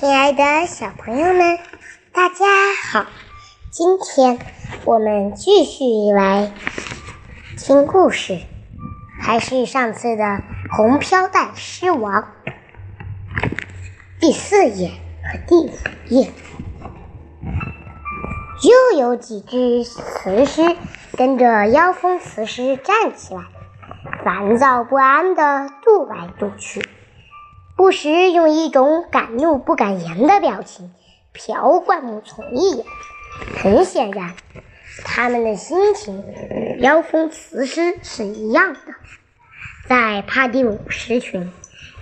亲爱的小朋友们，大家好！今天我们继续来听故事，还是上次的《红飘带狮王》第四页和第五页。又有几只雌狮跟着妖风雌狮站起来，烦躁不安地踱来踱去。不时用一种敢怒不敢言的表情瞟灌木丛一眼，很显然，他们的心情与妖风雌狮是一样的。在帕蒂姆狮群，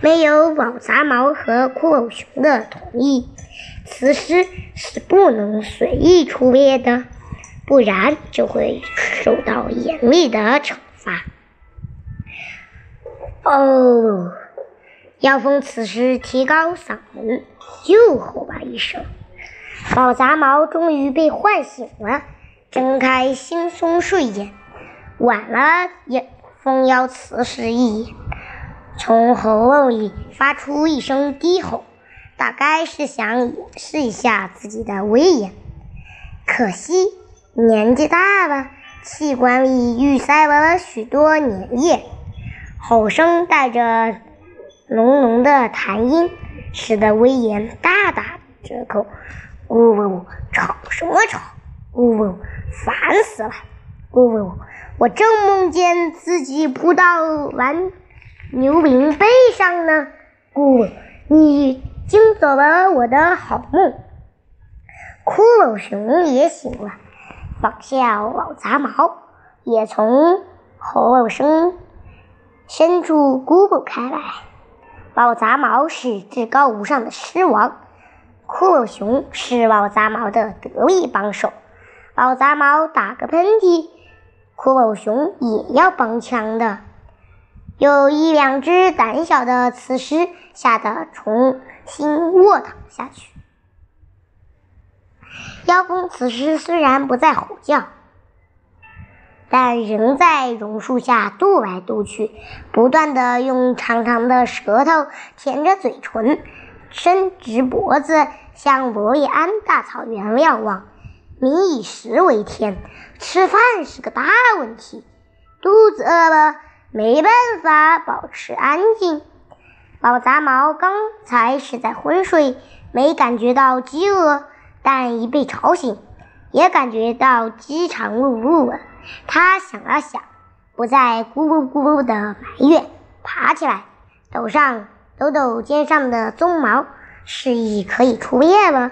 没有宝杂毛和酷偶熊的同意，雌狮是不能随意出猎的，不然就会受到严厉的惩罚。哦。妖风此时提高嗓门，又吼了一声。宝杂毛终于被唤醒了，睁开惺忪睡眼，晚了也风妖此时一眼，从喉咙里发出一声低吼，大概是想掩饰一下自己的威严。可惜年纪大了，气管里淤塞了许多粘液，吼声带着。浓浓的痰音使得威严大打折扣。呜呜呜，吵什么吵？呜呜，烦死了！呜呜，我正梦见自己扑到完牛铃背上呢。呜，你惊走了我的好梦。骷髅熊也醒了，放下老杂毛，也从喉咙深深处咕咕开来。宝杂毛是至高无上的狮王，骷髅熊是宝杂毛的得力帮手。宝杂毛打个喷嚏，骷髅熊也要帮腔的。有一两只胆小的雌狮吓得重新卧躺下去。妖风雌狮虽然不再吼叫。但仍在榕树下踱来踱去，不断的用长长的舌头舔着嘴唇，伸直脖子向伯利安大草原瞭望。民以食为天，吃饭是个大问题。肚子饿了，没办法保持安静。宝杂毛刚才是在昏睡，没感觉到饥饿，但一被吵醒，也感觉到饥肠辘辘了。他想了想，不再咕噜咕噜的埋怨，爬起来，抖上抖抖肩上的鬃毛，示意可以出猎了。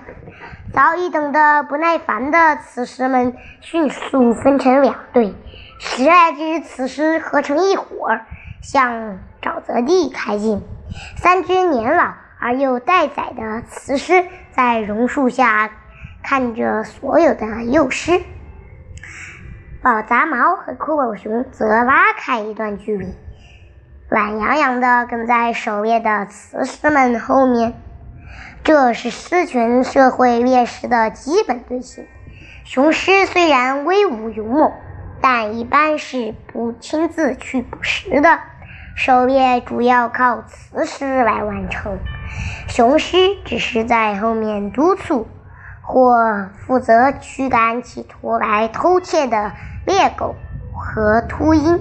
早已等得不耐烦的雌狮们迅速分成两队，十来只雌狮合成一伙，向沼泽地开进。三只年老而又待宰的雌狮在榕树下看着所有的幼狮。宝杂毛和骷髅熊则拉开一段距离，懒洋洋地跟在狩猎的雌狮们后面。这是狮群社会猎食的基本队形。雄狮虽然威武勇猛，但一般是不亲自去捕食的，狩猎主要靠雌狮来完成。雄狮只是在后面督促，或负责驱赶企图来偷窃的。猎狗和秃鹰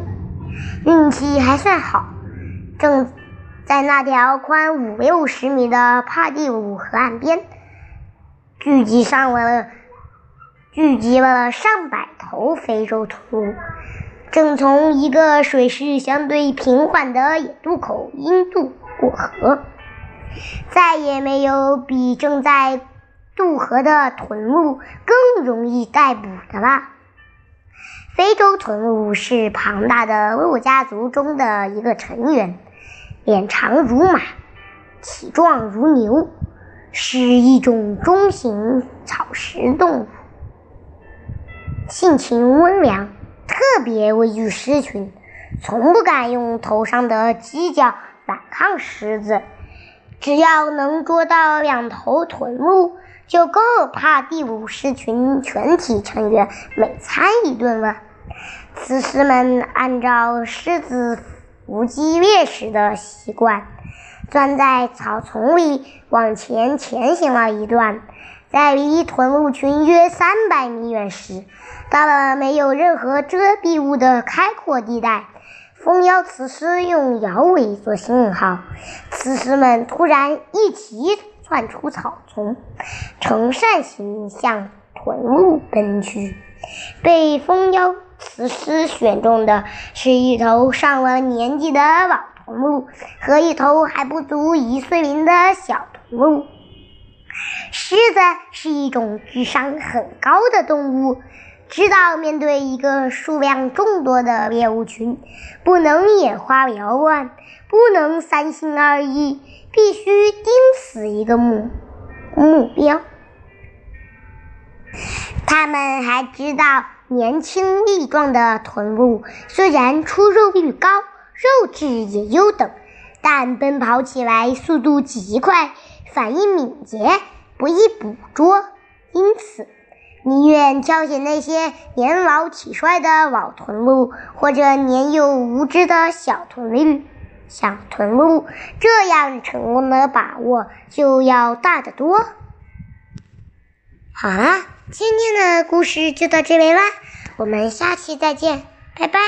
运气还算好，正在那条宽五六十米的帕蒂姆河岸边聚集上了聚集了上百头非洲豚鹿，正从一个水势相对平缓的野渡口阴渡过河。再也没有比正在渡河的豚鹿更容易逮捕的了。非洲豚鹿是庞大的鹿家族中的一个成员，脸长如马，体壮如牛，是一种中型草食动物，性情温良，特别畏惧狮群，从不敢用头上的犄角反抗狮子。只要能捉到两头豚鹿，就够怕第五狮群全体成员每餐一顿了。雌狮们按照狮子伏击猎食的习惯，钻在草丛里往前前行了一段，在离豚鹿群约三百米远时，到了没有任何遮蔽物的开阔地带。蜂妖雌狮用摇尾做信号，雌狮们突然一齐窜出草丛，呈扇形向豚鹿奔去。被蜂妖雌狮选中的是一头上了年纪的老豚鹿和一头还不足一岁龄的小豚鹿。狮子是一种智商很高的动物。知道面对一个数量众多的猎物群，不能眼花缭乱，不能三心二意，必须盯死一个目目标。他们还知道，年轻力壮的豚鹿虽然出肉率高，肉质也优等，但奔跑起来速度极快，反应敏捷，不易捕捉，因此。宁愿挑选那些年老体衰的老豚鹿，或者年幼无知的小豚鹿，小豚鹿，这样成功的把握就要大得多。好了，今天的故事就到这里啦，我们下期再见，拜拜。